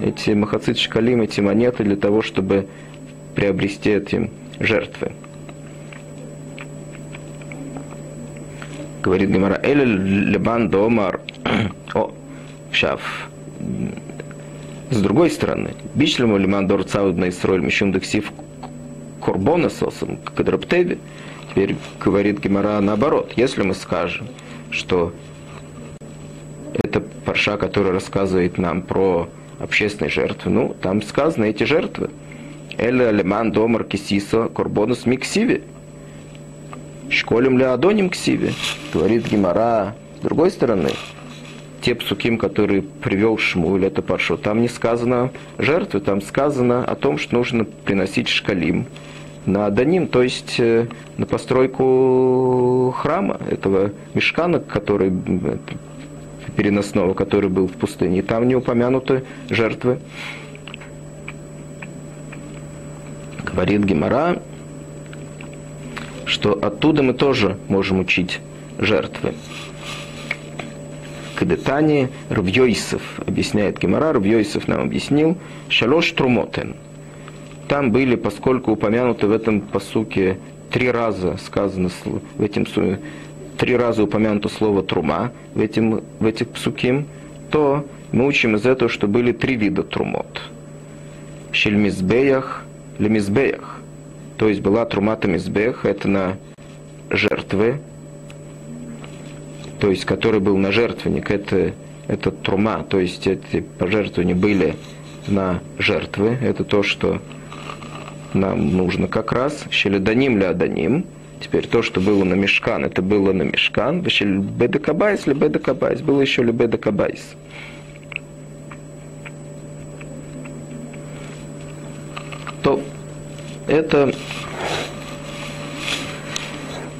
эти махацит шкалим, эти монеты для того, чтобы приобрести эти жертвы. Говорит Гемара, Эле Лебан Домар. О, шаф. С другой стороны, Бишлему Лиман Дор Цаудна Исроль Мишум Дексив Корбона Сосом Кадраптеви. Теперь говорит Гемара наоборот. Если мы скажем, что парша, который рассказывает нам про общественные жертвы, ну, там сказано эти жертвы – Эля леман домар кисисо корбонус миксиви. Школем ли адоним ксиви? Говорит Гимара. С другой стороны, те псуким, которые привел Шмуль, это паршо, там не сказано жертвы, там сказано о том, что нужно приносить шкалим на Адоним, то есть э, на постройку храма, этого мешкана, который переносного, который был в пустыне. И там не упомянуты жертвы. говорит Гемора, что оттуда мы тоже можем учить жертвы. Кадетани Рвьойсов, объясняет Гемора, Рвьойсов нам объяснил, Шалош Трумотен. Там были, поскольку упомянуты в этом посуке три раза сказано в этим три раза упомянуто слово трума в, этим, в этих псуким, то мы учим из этого, что были три вида трумот. Шельмизбеях, лемизбеях. То есть была трумата мизбех, это на жертвы, то есть который был на жертвенник, это, это трума, то есть эти пожертвования были на жертвы, это то, что нам нужно как раз. Щеледаним ля аданим. Теперь то, что было на мешкан, это было на мешкан. Бедекабайс, лебедекабайс. Было еще лебедекабайс. То это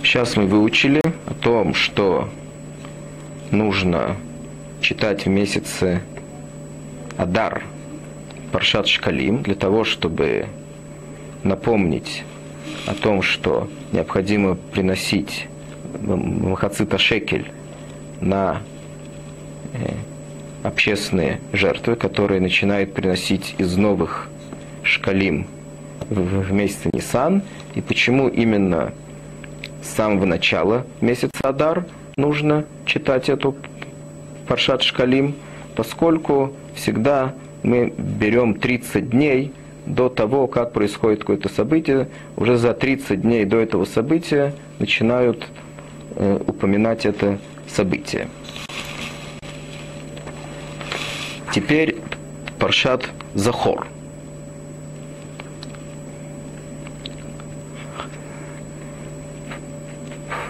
сейчас мы выучили о том, что нужно читать в месяце Адар, Паршат Шкалим, для того, чтобы напомнить о том, что необходимо приносить махацита шекель на э, общественные жертвы, которые начинают приносить из новых шкалим в месяце Нисан, и почему именно с самого начала месяца Адар нужно читать эту Паршат Шкалим, поскольку всегда мы берем 30 дней до того, как происходит какое-то событие, уже за 30 дней до этого события начинают э, упоминать это событие. Теперь Паршат Захор.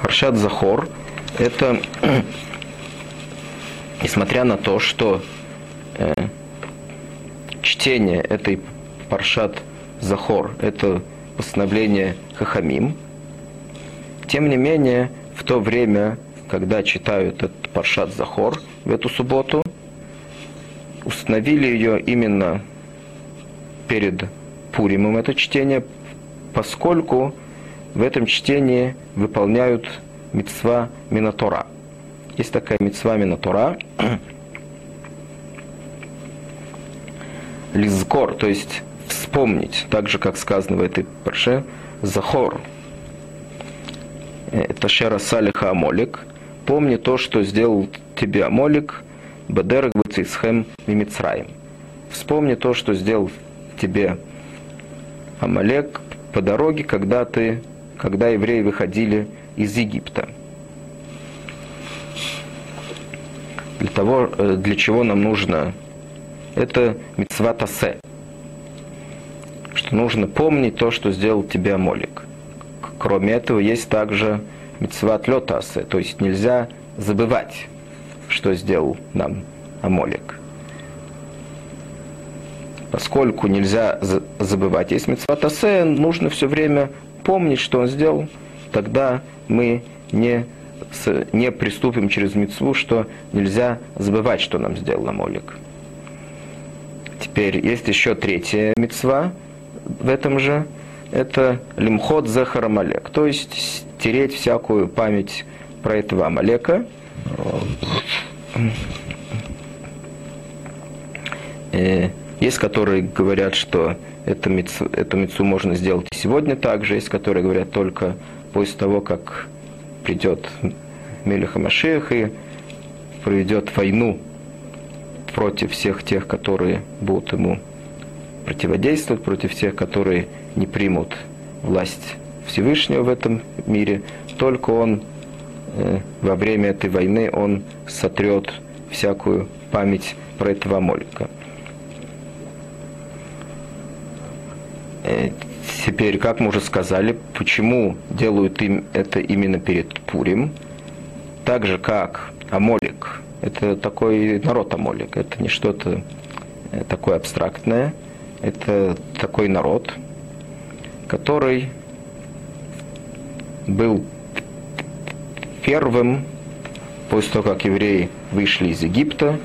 Паршат Захор – это, несмотря на то, что э, чтение этой Паршат Захор – это постановление Хахамим. Тем не менее, в то время, когда читают этот Паршат Захор в эту субботу, установили ее именно перед Пуримом, это чтение, поскольку в этом чтении выполняют мецва Минатора. Есть такая мецва Минатора, Лизкор, то есть вспомнить, так же, как сказано в этой парше, Захор. Это Шера Салиха Амолик. Помни то, что сделал тебе Амолик, Бадерак Бацисхем Мимицраим. Вспомни то, что сделал тебе Амалек по дороге, когда ты, когда евреи выходили из Египта. Для того, э, для чего нам нужно это мецва тасе что нужно помнить то, что сделал тебе Амолик. Кроме этого, есть также митцват летасе, то есть нельзя забывать, что сделал нам Амолик. Поскольку нельзя забывать, есть митцват асе, нужно все время помнить, что он сделал, тогда мы не, не приступим через митцву, что нельзя забывать, что нам сделал Амолик. Теперь есть еще третья мецва, в этом же, это лимхот захар Амалек, то есть стереть всякую память про этого Амалека. Э, есть, которые говорят, что это мицу, эту мецу можно сделать и сегодня также, есть, которые говорят только после того, как придет Мелеха Машех и проведет войну против всех тех, которые будут ему противодействовать против тех, которые не примут власть Всевышнего в этом мире. Только он э, во время этой войны он сотрет всякую память про этого Амолика. Э, теперь, как мы уже сказали, почему делают им это именно перед Пурим, так же как Амолик, это такой народ Амолик, это не что-то э, такое абстрактное – это такой народ, который был первым, после того, как евреи вышли из Египта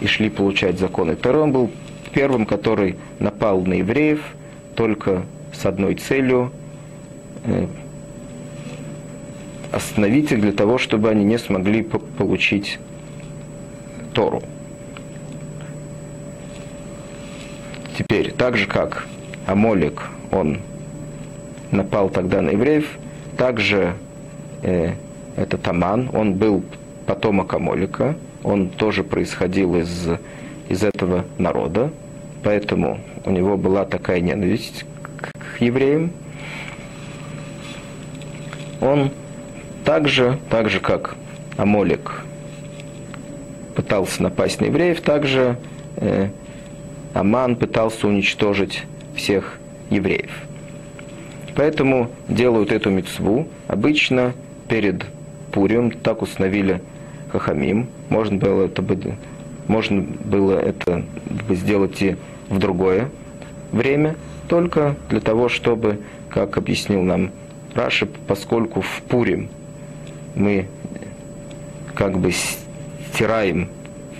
и шли получать законы Торы, он был первым, который напал на евреев только с одной целью э, остановить их для того, чтобы они не смогли получить Тору. Теперь, так же как Амолик, он напал тогда на евреев, также э, этот Аман, он был потомок Амолика, он тоже происходил из, из этого народа, поэтому у него была такая ненависть к, к евреям. Он также, так же как Амолик пытался напасть на евреев, также э, Аман пытался уничтожить всех евреев. Поэтому делают эту мецву обычно перед Пурим, так установили Хахамим. Можно было это, можно было это сделать и в другое время, только для того, чтобы, как объяснил нам Раши, поскольку в Пурим мы как бы стираем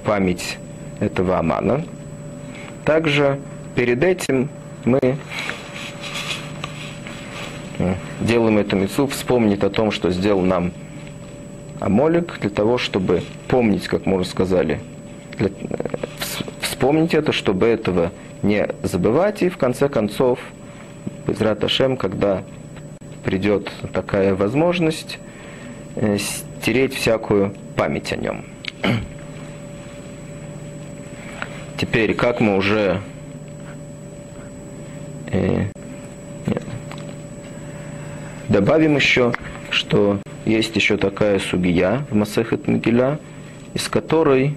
память этого Амана, также перед этим мы э, делаем эту мецу, вспомнить о том, что сделал нам Амолик, для того, чтобы помнить, как мы уже сказали, для, э, вспомнить это, чтобы этого не забывать, и в конце концов, без Раташем, когда придет такая возможность, э, стереть всякую память о нем. Теперь, как мы уже э, добавим еще, что есть еще такая сугия в Масехет Мегиля, из которой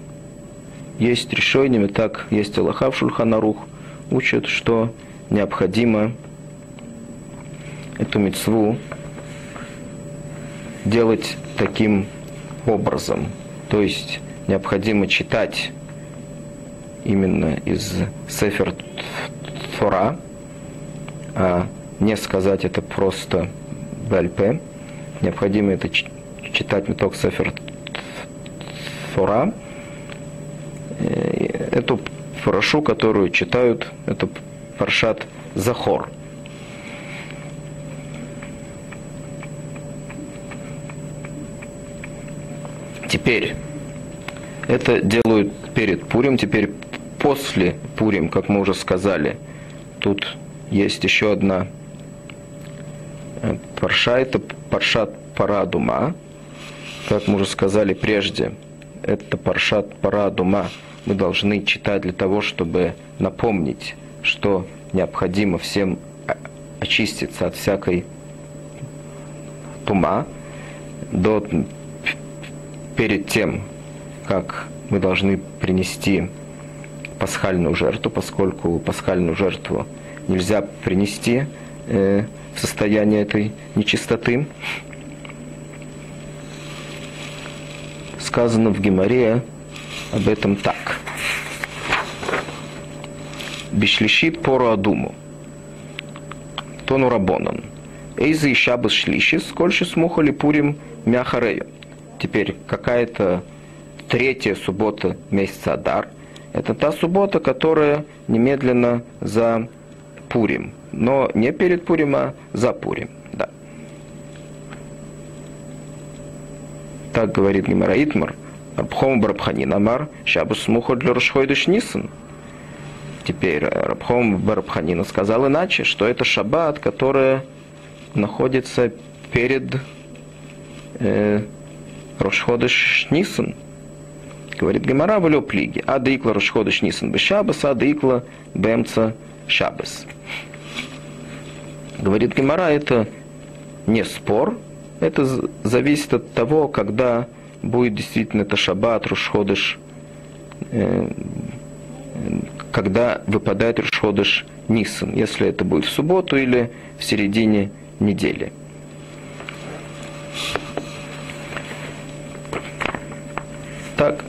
есть решение, так есть Аллаха в Шульханарух, учат, что необходимо эту мецву делать таким образом. То есть необходимо читать именно из Сефер Тора, а не сказать это просто БЛП. Необходимо это читать меток Сефер Тора. Э, эту парашу, которую читают, это паршат Захор. Теперь это делают перед Пурим, теперь после Пурим, как мы уже сказали, тут есть еще одна э, парша, это паршат Парадума, как мы уже сказали прежде, это паршат Парадума. Мы должны читать для того, чтобы напомнить, что необходимо всем очиститься от всякой тума до, перед тем, как мы должны принести пасхальную жертву, поскольку пасхальную жертву нельзя принести э, в состоянии этой нечистоты. Сказано в Геморе об этом так. Бишлишит пору адуму. Тону рабонан. Эйза и шабас шлишис, скольши смухали пурим мяхарею. Теперь какая-то третья суббота месяца Адар – это та суббота, которая немедленно за Пурим. Но не перед Пурим, а за Пурим. Да. Так говорит Гимара Итмар. Рабхом Барабханин Амар, Шабус Мухо для Рушхойдыш Нисан. Теперь Рабхом Барабханина сказал иначе, что это шаббат, который находится перед э, Рошходыш Нисан. Говорит Гемара в плиги. А дикла Рошходыш Нисан Бешабас, а Бемца Шабас. Говорит Гемара, это не спор, это зависит от того, когда будет действительно это шаббат, Рушходыш, э, когда выпадает Рушходыш Нисан, если это будет в субботу или в середине недели. Так,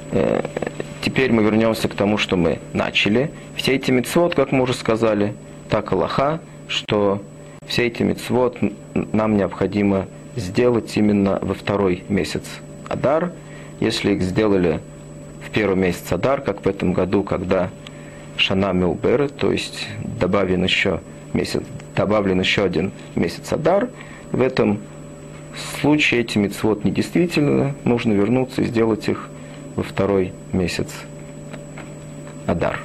теперь мы вернемся к тому, что мы начали. Все эти мецвод, как мы уже сказали, так Аллаха, что все эти мецвод нам необходимо сделать именно во второй месяц Адар. Если их сделали в первый месяц Адар, как в этом году, когда Шана Милбер, то есть добавлен еще месяц, добавлен еще один месяц Адар, в этом случае эти мецвод недействительны, нужно вернуться и сделать их во второй месяц Адар.